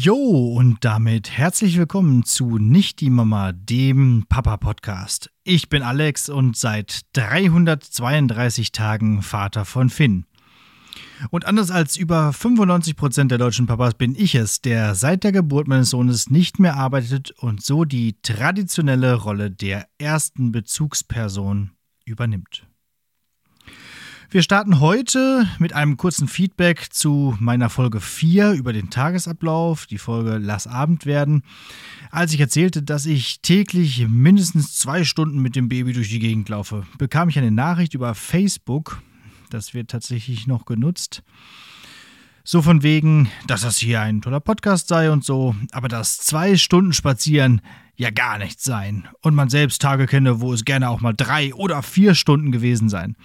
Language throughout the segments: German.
Jo, und damit herzlich willkommen zu Nicht die Mama, dem Papa-Podcast. Ich bin Alex und seit 332 Tagen Vater von Finn. Und anders als über 95 Prozent der deutschen Papas bin ich es, der seit der Geburt meines Sohnes nicht mehr arbeitet und so die traditionelle Rolle der ersten Bezugsperson übernimmt. Wir starten heute mit einem kurzen Feedback zu meiner Folge 4 über den Tagesablauf, die Folge Lass Abend werden. Als ich erzählte, dass ich täglich mindestens zwei Stunden mit dem Baby durch die Gegend laufe, bekam ich eine Nachricht über Facebook. Das wird tatsächlich noch genutzt. So von wegen, dass das hier ein toller Podcast sei und so, aber dass zwei Stunden spazieren ja gar nichts sein. Und man selbst Tage kenne, wo es gerne auch mal drei oder vier Stunden gewesen seien.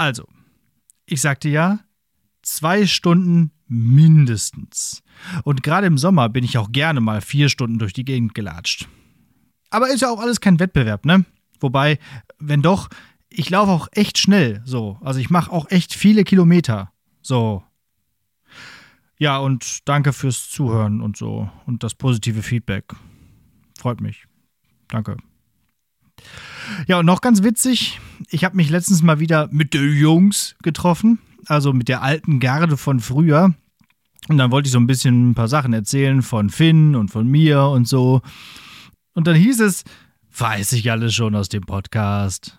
Also, ich sagte ja, zwei Stunden mindestens. Und gerade im Sommer bin ich auch gerne mal vier Stunden durch die Gegend gelatscht. Aber ist ja auch alles kein Wettbewerb, ne? Wobei, wenn doch, ich laufe auch echt schnell, so. Also ich mache auch echt viele Kilometer, so. Ja, und danke fürs Zuhören und so und das positive Feedback. Freut mich. Danke. Ja, und noch ganz witzig, ich habe mich letztens mal wieder mit den Jungs getroffen, also mit der alten Garde von früher. Und dann wollte ich so ein bisschen ein paar Sachen erzählen von Finn und von mir und so. Und dann hieß es, weiß ich alles schon aus dem Podcast.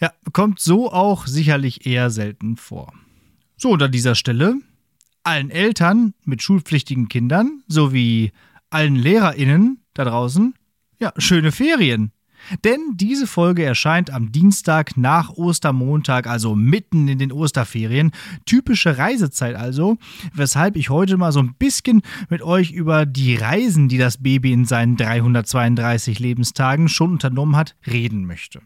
Ja, kommt so auch sicherlich eher selten vor. So, und an dieser Stelle allen Eltern mit schulpflichtigen Kindern sowie allen LehrerInnen da draußen, ja, schöne Ferien. Denn diese Folge erscheint am Dienstag nach Ostermontag, also mitten in den Osterferien. Typische Reisezeit also, weshalb ich heute mal so ein bisschen mit euch über die Reisen, die das Baby in seinen 332 Lebenstagen schon unternommen hat, reden möchte.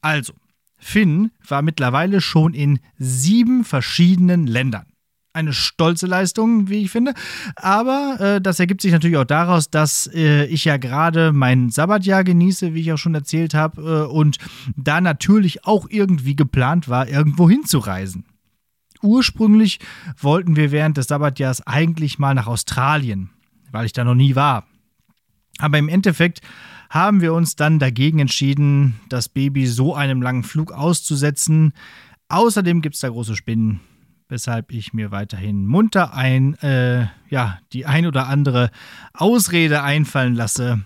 Also, Finn war mittlerweile schon in sieben verschiedenen Ländern eine stolze Leistung, wie ich finde. Aber äh, das ergibt sich natürlich auch daraus, dass äh, ich ja gerade mein Sabbatjahr genieße, wie ich auch schon erzählt habe, äh, und da natürlich auch irgendwie geplant war, irgendwo hinzureisen. Ursprünglich wollten wir während des Sabbatjahrs eigentlich mal nach Australien, weil ich da noch nie war. Aber im Endeffekt haben wir uns dann dagegen entschieden, das Baby so einem langen Flug auszusetzen. Außerdem gibt es da große Spinnen weshalb ich mir weiterhin munter ein, äh, ja, die ein oder andere Ausrede einfallen lasse,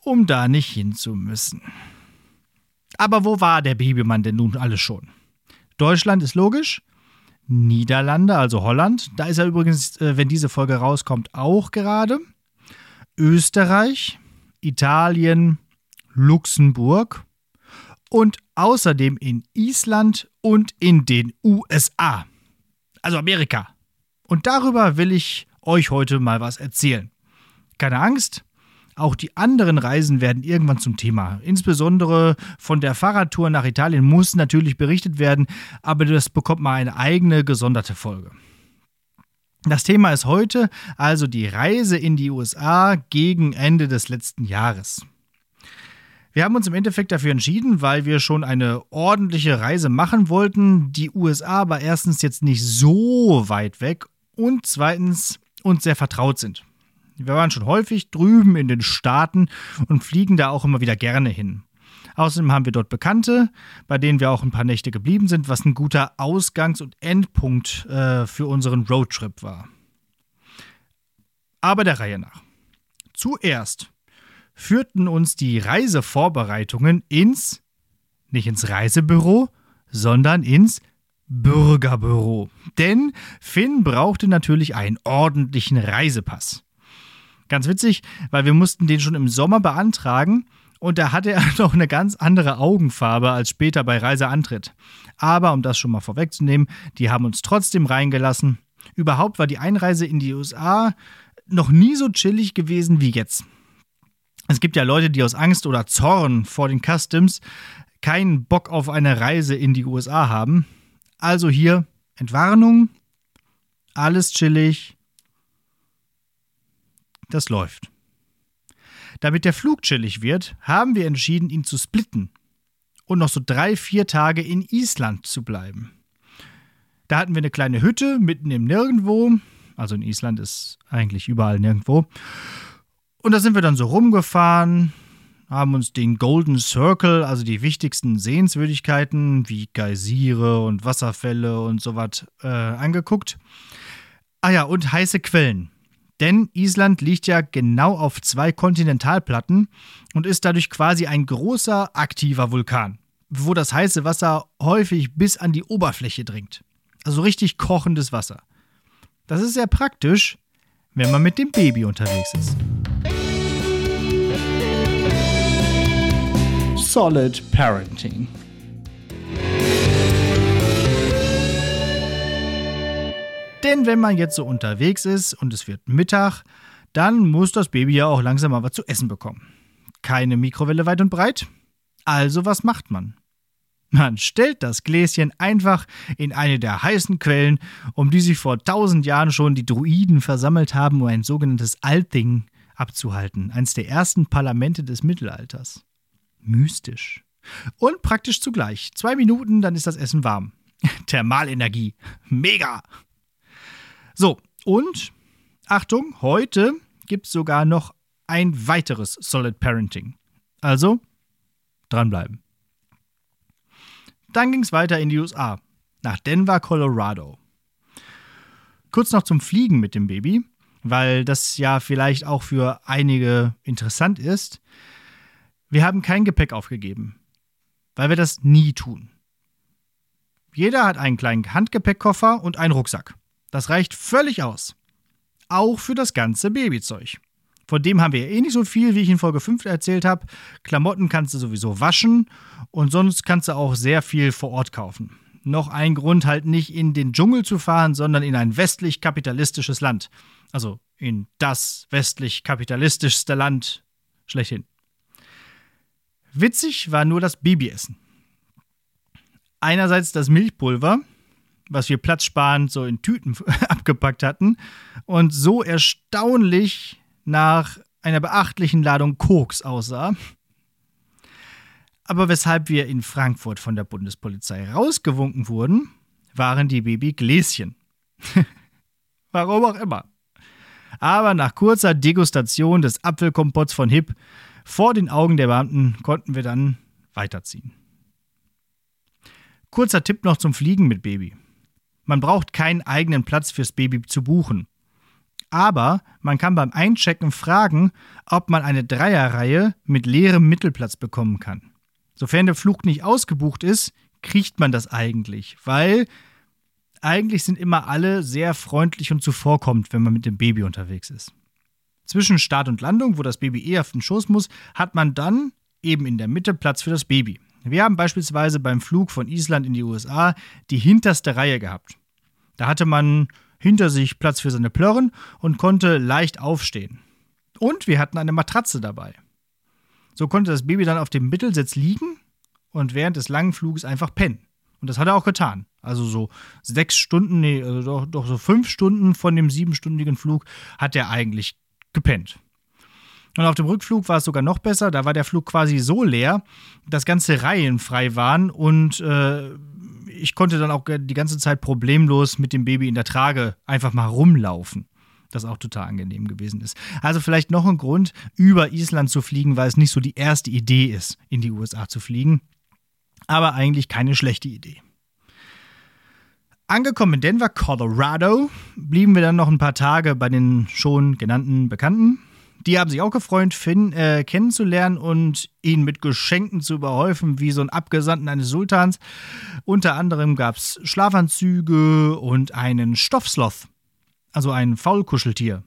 um da nicht hin zu müssen. Aber wo war der Babymann denn nun alles schon? Deutschland ist logisch. Niederlande, also Holland, da ist er übrigens, äh, wenn diese Folge rauskommt, auch gerade. Österreich, Italien, Luxemburg und außerdem in Island und in den USA also Amerika. Und darüber will ich euch heute mal was erzählen. Keine Angst, auch die anderen Reisen werden irgendwann zum Thema. Insbesondere von der Fahrradtour nach Italien muss natürlich berichtet werden, aber das bekommt mal eine eigene gesonderte Folge. Das Thema ist heute also die Reise in die USA gegen Ende des letzten Jahres. Wir haben uns im Endeffekt dafür entschieden, weil wir schon eine ordentliche Reise machen wollten. Die USA aber erstens jetzt nicht so weit weg und zweitens uns sehr vertraut sind. Wir waren schon häufig drüben in den Staaten und fliegen da auch immer wieder gerne hin. Außerdem haben wir dort Bekannte, bei denen wir auch ein paar Nächte geblieben sind, was ein guter Ausgangs- und Endpunkt äh, für unseren Roadtrip war. Aber der Reihe nach. Zuerst führten uns die Reisevorbereitungen ins, nicht ins Reisebüro, sondern ins Bürgerbüro. Denn Finn brauchte natürlich einen ordentlichen Reisepass. Ganz witzig, weil wir mussten den schon im Sommer beantragen und da hatte er noch eine ganz andere Augenfarbe als später bei Reiseantritt. Aber um das schon mal vorwegzunehmen, die haben uns trotzdem reingelassen. Überhaupt war die Einreise in die USA noch nie so chillig gewesen wie jetzt. Es gibt ja Leute, die aus Angst oder Zorn vor den Customs keinen Bock auf eine Reise in die USA haben. Also hier Entwarnung, alles chillig, das läuft. Damit der Flug chillig wird, haben wir entschieden, ihn zu splitten und noch so drei, vier Tage in Island zu bleiben. Da hatten wir eine kleine Hütte mitten im Nirgendwo. Also in Island ist eigentlich überall nirgendwo. Und da sind wir dann so rumgefahren, haben uns den Golden Circle, also die wichtigsten Sehenswürdigkeiten wie Geysire und Wasserfälle und sowas äh, angeguckt. Ah ja, und heiße Quellen. Denn Island liegt ja genau auf zwei Kontinentalplatten und ist dadurch quasi ein großer aktiver Vulkan, wo das heiße Wasser häufig bis an die Oberfläche dringt. Also richtig kochendes Wasser. Das ist sehr praktisch, wenn man mit dem Baby unterwegs ist. Solid Parenting. Denn wenn man jetzt so unterwegs ist und es wird Mittag, dann muss das Baby ja auch langsam mal was zu essen bekommen. Keine Mikrowelle weit und breit. Also was macht man? Man stellt das Gläschen einfach in eine der heißen Quellen, um die sich vor tausend Jahren schon die Druiden versammelt haben, um ein sogenanntes Althing abzuhalten, eines der ersten Parlamente des Mittelalters. Mystisch. Und praktisch zugleich. Zwei Minuten, dann ist das Essen warm. Thermalenergie. Mega! So, und Achtung, heute gibt es sogar noch ein weiteres Solid Parenting. Also dranbleiben. Dann ging es weiter in die USA, nach Denver, Colorado. Kurz noch zum Fliegen mit dem Baby, weil das ja vielleicht auch für einige interessant ist. Wir haben kein Gepäck aufgegeben, weil wir das nie tun. Jeder hat einen kleinen Handgepäckkoffer und einen Rucksack. Das reicht völlig aus. Auch für das ganze Babyzeug. Von dem haben wir eh nicht so viel, wie ich in Folge 5 erzählt habe. Klamotten kannst du sowieso waschen und sonst kannst du auch sehr viel vor Ort kaufen. Noch ein Grund, halt nicht in den Dschungel zu fahren, sondern in ein westlich kapitalistisches Land. Also in das westlich kapitalistischste Land schlechthin. Witzig war nur das Babyessen. Einerseits das Milchpulver, was wir platzsparend so in Tüten abgepackt hatten und so erstaunlich nach einer beachtlichen Ladung Koks aussah. Aber weshalb wir in Frankfurt von der Bundespolizei rausgewunken wurden, waren die Babygläschen. Warum auch immer. Aber nach kurzer Degustation des Apfelkompotts von Hip vor den Augen der Beamten konnten wir dann weiterziehen. Kurzer Tipp noch zum Fliegen mit Baby. Man braucht keinen eigenen Platz fürs Baby zu buchen. Aber man kann beim Einchecken fragen, ob man eine Dreierreihe mit leerem Mittelplatz bekommen kann. Sofern der Flug nicht ausgebucht ist, kriegt man das eigentlich, weil eigentlich sind immer alle sehr freundlich und zuvorkommend, wenn man mit dem Baby unterwegs ist. Zwischen Start und Landung, wo das Baby eher auf den Schoß muss, hat man dann eben in der Mitte Platz für das Baby. Wir haben beispielsweise beim Flug von Island in die USA die hinterste Reihe gehabt. Da hatte man hinter sich Platz für seine Plörren und konnte leicht aufstehen. Und wir hatten eine Matratze dabei. So konnte das Baby dann auf dem Mittelsitz liegen und während des langen Fluges einfach pennen. Und das hat er auch getan. Also so sechs Stunden, nee, also doch, doch so fünf Stunden von dem siebenstündigen Flug hat er eigentlich gepennt. Und auf dem Rückflug war es sogar noch besser. Da war der Flug quasi so leer, dass ganze Reihen frei waren und äh, ich konnte dann auch die ganze Zeit problemlos mit dem Baby in der Trage einfach mal rumlaufen. Das auch total angenehm gewesen ist. Also vielleicht noch ein Grund, über Island zu fliegen, weil es nicht so die erste Idee ist, in die USA zu fliegen. Aber eigentlich keine schlechte Idee. Angekommen in Denver, Colorado, blieben wir dann noch ein paar Tage bei den schon genannten Bekannten. Die haben sich auch gefreut, Finn äh, kennenzulernen und ihn mit Geschenken zu überhäufen, wie so ein Abgesandten eines Sultans. Unter anderem gab es Schlafanzüge und einen Stoffsloth, also ein Faulkuscheltier.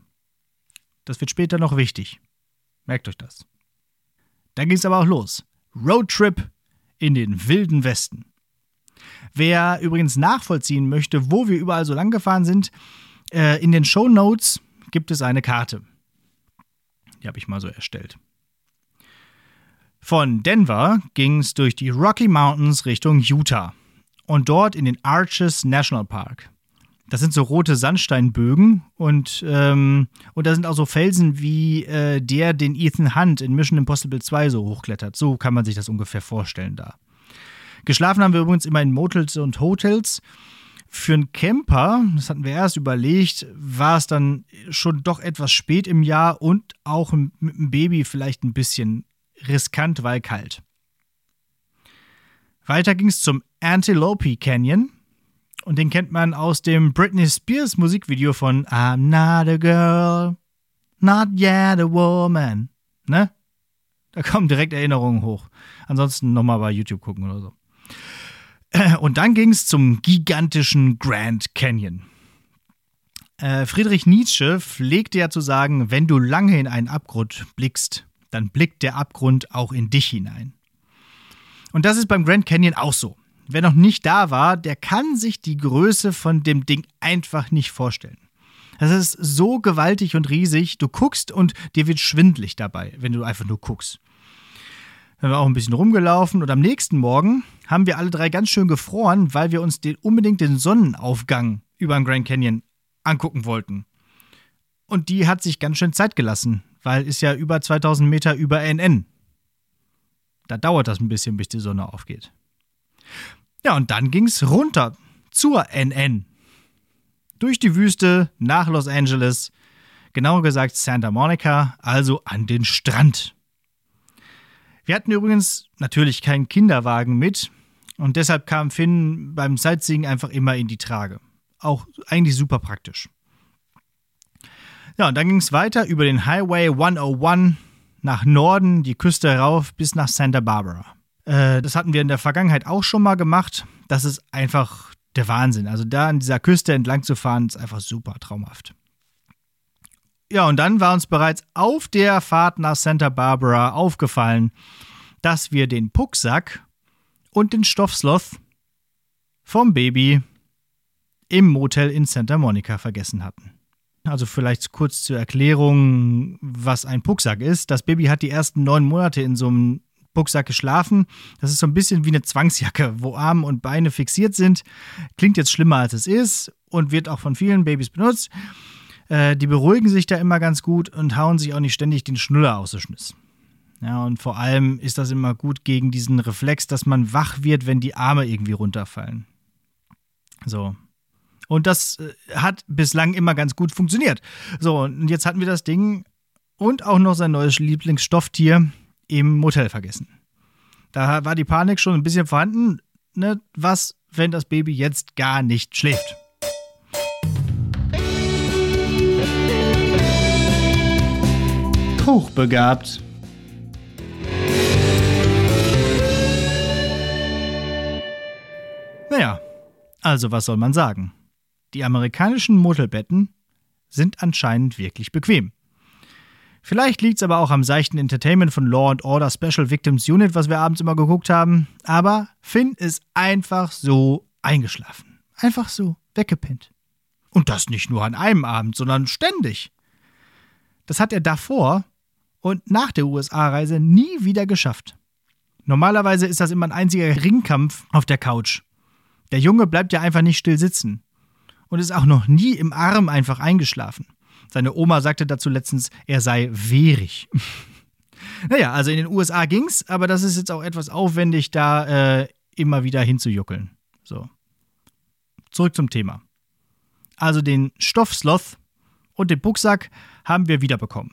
Das wird später noch wichtig. Merkt euch das. Dann ging es aber auch los. Roadtrip in den wilden Westen. Wer übrigens nachvollziehen möchte, wo wir überall so lang gefahren sind, äh, in den Show Notes gibt es eine Karte. Die habe ich mal so erstellt. Von Denver ging es durch die Rocky Mountains Richtung Utah und dort in den Arches National Park. Das sind so rote Sandsteinbögen und, ähm, und da sind auch so Felsen wie äh, der, den Ethan Hunt in Mission Impossible 2 so hochklettert. So kann man sich das ungefähr vorstellen da. Geschlafen haben wir übrigens immer in Motels und Hotels. Für einen Camper, das hatten wir erst überlegt, war es dann schon doch etwas spät im Jahr und auch mit dem Baby vielleicht ein bisschen riskant, weil kalt. Weiter ging es zum Antelope Canyon. Und den kennt man aus dem Britney Spears Musikvideo von I'm not a girl, not yet a woman. Ne? Da kommen direkt Erinnerungen hoch. Ansonsten nochmal bei YouTube gucken oder so. Und dann ging es zum gigantischen Grand Canyon. Äh, Friedrich Nietzsche pflegte ja zu sagen, wenn du lange in einen Abgrund blickst, dann blickt der Abgrund auch in dich hinein. Und das ist beim Grand Canyon auch so wer noch nicht da war, der kann sich die Größe von dem Ding einfach nicht vorstellen. Das ist so gewaltig und riesig, du guckst und dir wird schwindlig dabei, wenn du einfach nur guckst. Dann haben wir auch ein bisschen rumgelaufen und am nächsten Morgen haben wir alle drei ganz schön gefroren, weil wir uns den, unbedingt den Sonnenaufgang über den Grand Canyon angucken wollten. Und die hat sich ganz schön Zeit gelassen, weil es ja über 2000 Meter über NN. Da dauert das ein bisschen, bis die Sonne aufgeht. Ja, und dann ging es runter zur NN. Durch die Wüste nach Los Angeles, genauer gesagt Santa Monica, also an den Strand. Wir hatten übrigens natürlich keinen Kinderwagen mit und deshalb kam Finn beim Sightseeing einfach immer in die Trage. Auch eigentlich super praktisch. Ja, und dann ging es weiter über den Highway 101 nach Norden, die Küste rauf bis nach Santa Barbara. Äh, das hatten wir in der Vergangenheit auch schon mal gemacht. Das ist einfach der Wahnsinn. Also da an dieser Küste entlang zu fahren, ist einfach super traumhaft. Ja, und dann war uns bereits auf der Fahrt nach Santa Barbara aufgefallen, dass wir den Pucksack und den Stoffsloth vom Baby im Motel in Santa Monica vergessen hatten. Also vielleicht kurz zur Erklärung, was ein Pucksack ist. Das Baby hat die ersten neun Monate in so einem Rucksack geschlafen. Das ist so ein bisschen wie eine Zwangsjacke, wo Arme und Beine fixiert sind. Klingt jetzt schlimmer als es ist und wird auch von vielen Babys benutzt. Äh, die beruhigen sich da immer ganz gut und hauen sich auch nicht ständig den Schnuller aus der Schniss. Ja, und vor allem ist das immer gut gegen diesen Reflex, dass man wach wird, wenn die Arme irgendwie runterfallen. So. Und das äh, hat bislang immer ganz gut funktioniert. So, und jetzt hatten wir das Ding und auch noch sein neues Lieblingsstofftier, im Motel vergessen. Da war die Panik schon ein bisschen vorhanden. Ne? Was, wenn das Baby jetzt gar nicht schläft? Hochbegabt. Also was soll man sagen? Die amerikanischen Motelbetten sind anscheinend wirklich bequem. Vielleicht liegt es aber auch am seichten Entertainment von Law and Order Special Victims Unit, was wir abends immer geguckt haben. Aber Finn ist einfach so eingeschlafen. Einfach so weggepennt. Und das nicht nur an einem Abend, sondern ständig. Das hat er davor und nach der USA-Reise nie wieder geschafft. Normalerweise ist das immer ein einziger Ringkampf auf der Couch. Der Junge bleibt ja einfach nicht still sitzen und ist auch noch nie im Arm einfach eingeschlafen. Seine Oma sagte dazu letztens, er sei wehrig. naja, also in den USA ging's, aber das ist jetzt auch etwas aufwendig, da äh, immer wieder hinzujuckeln. So. Zurück zum Thema. Also den Stoffsloth und den Bucksack haben wir wiederbekommen.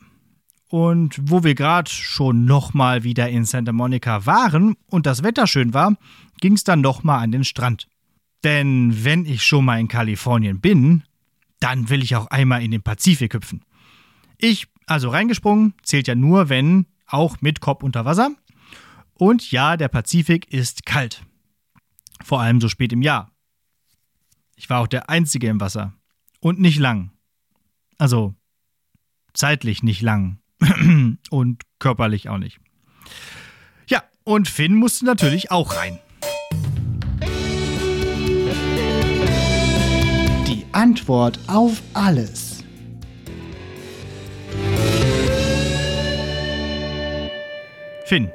Und wo wir gerade schon nochmal wieder in Santa Monica waren und das Wetter schön war, ging es dann nochmal an den Strand. Denn wenn ich schon mal in Kalifornien bin, dann will ich auch einmal in den Pazifik hüpfen. Ich, also reingesprungen, zählt ja nur, wenn auch mit Kopf unter Wasser. Und ja, der Pazifik ist kalt. Vor allem so spät im Jahr. Ich war auch der Einzige im Wasser. Und nicht lang. Also zeitlich nicht lang. und körperlich auch nicht. Ja, und Finn musste natürlich auch rein. Antwort auf alles. Finn,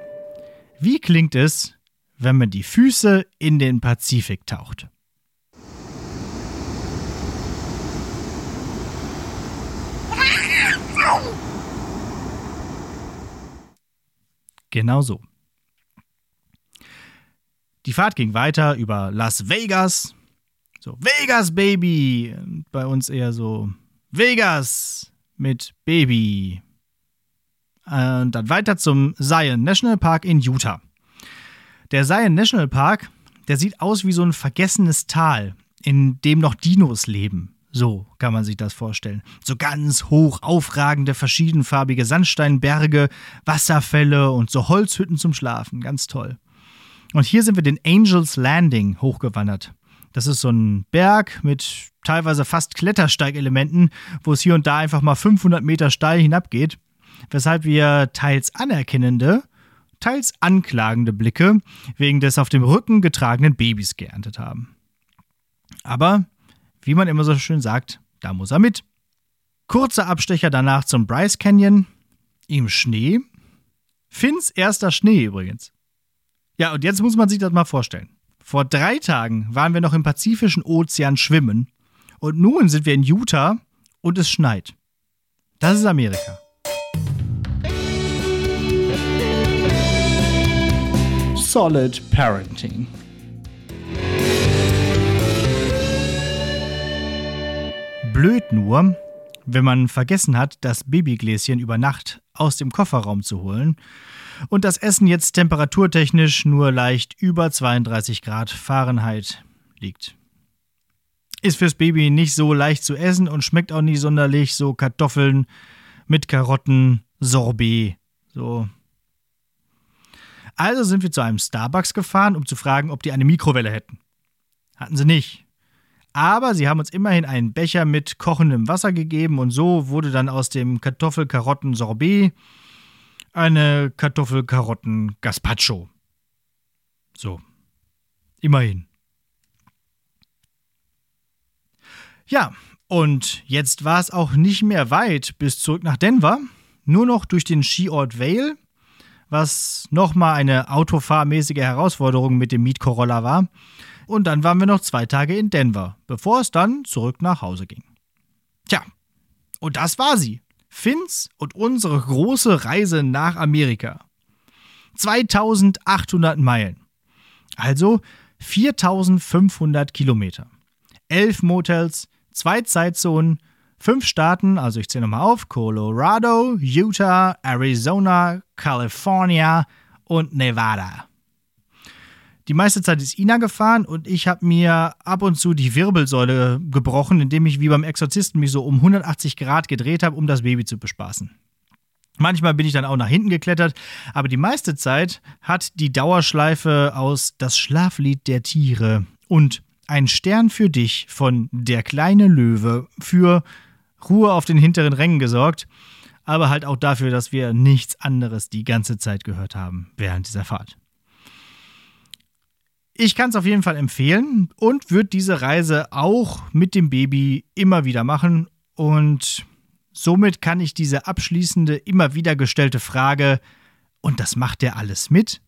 Wie klingt es, wenn man die Füße in den Pazifik taucht? Genau so. Die Fahrt ging weiter über Las Vegas. So, Vegas, Baby. Bei uns eher so Vegas mit Baby. Und dann weiter zum Zion National Park in Utah. Der Zion National Park, der sieht aus wie so ein vergessenes Tal, in dem noch Dinos leben. So kann man sich das vorstellen. So ganz hoch aufragende, verschiedenfarbige Sandsteinberge, Wasserfälle und so Holzhütten zum Schlafen. Ganz toll. Und hier sind wir den Angels Landing hochgewandert. Das ist so ein Berg mit teilweise fast Klettersteigelementen, wo es hier und da einfach mal 500 Meter steil hinabgeht, weshalb wir teils anerkennende, teils anklagende Blicke wegen des auf dem Rücken getragenen Babys geerntet haben. Aber wie man immer so schön sagt, da muss er mit. Kurzer Abstecher danach zum Bryce Canyon. Im Schnee. Finns erster Schnee übrigens. Ja, und jetzt muss man sich das mal vorstellen. Vor drei Tagen waren wir noch im Pazifischen Ozean schwimmen und nun sind wir in Utah und es schneit. Das ist Amerika. Solid Parenting. Blöd nur, wenn man vergessen hat, das Babygläschen über Nacht aus dem Kofferraum zu holen und das Essen jetzt temperaturtechnisch nur leicht über 32 Grad Fahrenheit liegt. Ist fürs Baby nicht so leicht zu essen und schmeckt auch nicht sonderlich so Kartoffeln mit Karotten, Sorbet, so. Also sind wir zu einem Starbucks gefahren, um zu fragen, ob die eine Mikrowelle hätten. Hatten sie nicht. Aber sie haben uns immerhin einen Becher mit kochendem Wasser gegeben und so wurde dann aus dem Kartoffel-Karotten-Sorbet eine Kartoffel-Karotten-Gazpacho. So. Immerhin. Ja, und jetzt war es auch nicht mehr weit bis zurück nach Denver. Nur noch durch den Skiort Vale, was nochmal eine autofahrmäßige Herausforderung mit dem Miet Corolla war. Und dann waren wir noch zwei Tage in Denver, bevor es dann zurück nach Hause ging. Tja, und das war sie. Finns und unsere große Reise nach Amerika. 2800 Meilen. Also 4500 Kilometer. Elf Motels, zwei Zeitzonen, fünf Staaten, also ich zähle nochmal auf: Colorado, Utah, Arizona, California und Nevada. Die meiste Zeit ist Ina gefahren und ich habe mir ab und zu die Wirbelsäule gebrochen, indem ich wie beim Exorzisten mich so um 180 Grad gedreht habe, um das Baby zu bespaßen. Manchmal bin ich dann auch nach hinten geklettert, aber die meiste Zeit hat die Dauerschleife aus Das Schlaflied der Tiere und Ein Stern für dich von Der kleine Löwe für Ruhe auf den hinteren Rängen gesorgt, aber halt auch dafür, dass wir nichts anderes die ganze Zeit gehört haben während dieser Fahrt. Ich kann es auf jeden Fall empfehlen und würde diese Reise auch mit dem Baby immer wieder machen. Und somit kann ich diese abschließende, immer wieder gestellte Frage, und das macht er alles mit?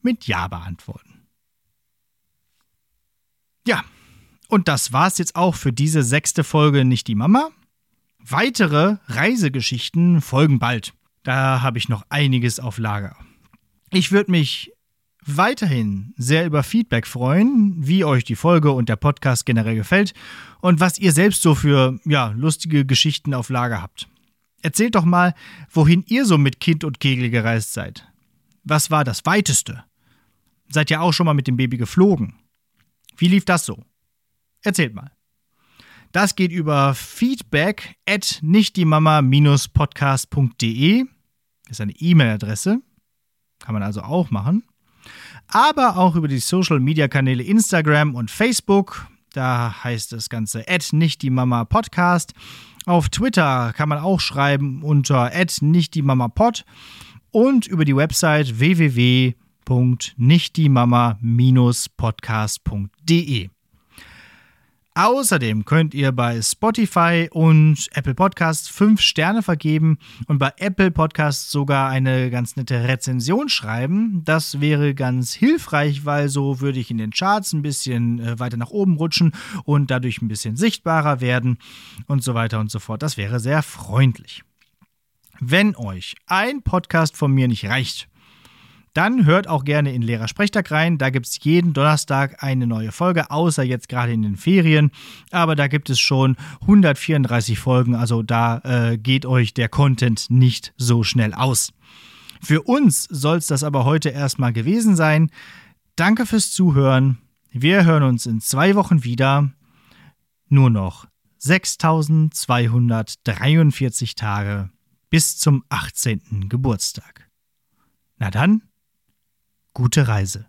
Mit Ja beantworten. Ja, und das war's jetzt auch für diese sechste Folge Nicht die Mama. Weitere Reisegeschichten folgen bald. Da habe ich noch einiges auf Lager. Ich würde mich weiterhin sehr über Feedback freuen, wie euch die Folge und der Podcast generell gefällt und was ihr selbst so für ja, lustige Geschichten auf Lager habt. Erzählt doch mal, wohin ihr so mit Kind und Kegel gereist seid. Was war das weiteste? Seid ihr auch schon mal mit dem Baby geflogen? Wie lief das so? Erzählt mal. Das geht über feedback at nichtdiemama-podcast.de. Ist eine E-Mail-Adresse. Kann man also auch machen aber auch über die Social Media Kanäle Instagram und Facebook. Da heißt das Ganze nicht die Mama Podcast. Auf Twitter kann man auch schreiben unter nicht die Mama Pod und über die Website www.nichtdiemama-podcast.de. Außerdem könnt ihr bei Spotify und Apple Podcasts fünf Sterne vergeben und bei Apple Podcasts sogar eine ganz nette Rezension schreiben. Das wäre ganz hilfreich, weil so würde ich in den Charts ein bisschen äh, weiter nach oben rutschen und dadurch ein bisschen sichtbarer werden und so weiter und so fort. Das wäre sehr freundlich. Wenn euch ein Podcast von mir nicht reicht, dann hört auch gerne in Lehrersprechtag rein. Da gibt es jeden Donnerstag eine neue Folge, außer jetzt gerade in den Ferien. Aber da gibt es schon 134 Folgen, also da äh, geht euch der Content nicht so schnell aus. Für uns soll es das aber heute erstmal gewesen sein. Danke fürs Zuhören. Wir hören uns in zwei Wochen wieder. Nur noch 6243 Tage bis zum 18. Geburtstag. Na dann, Gute Reise.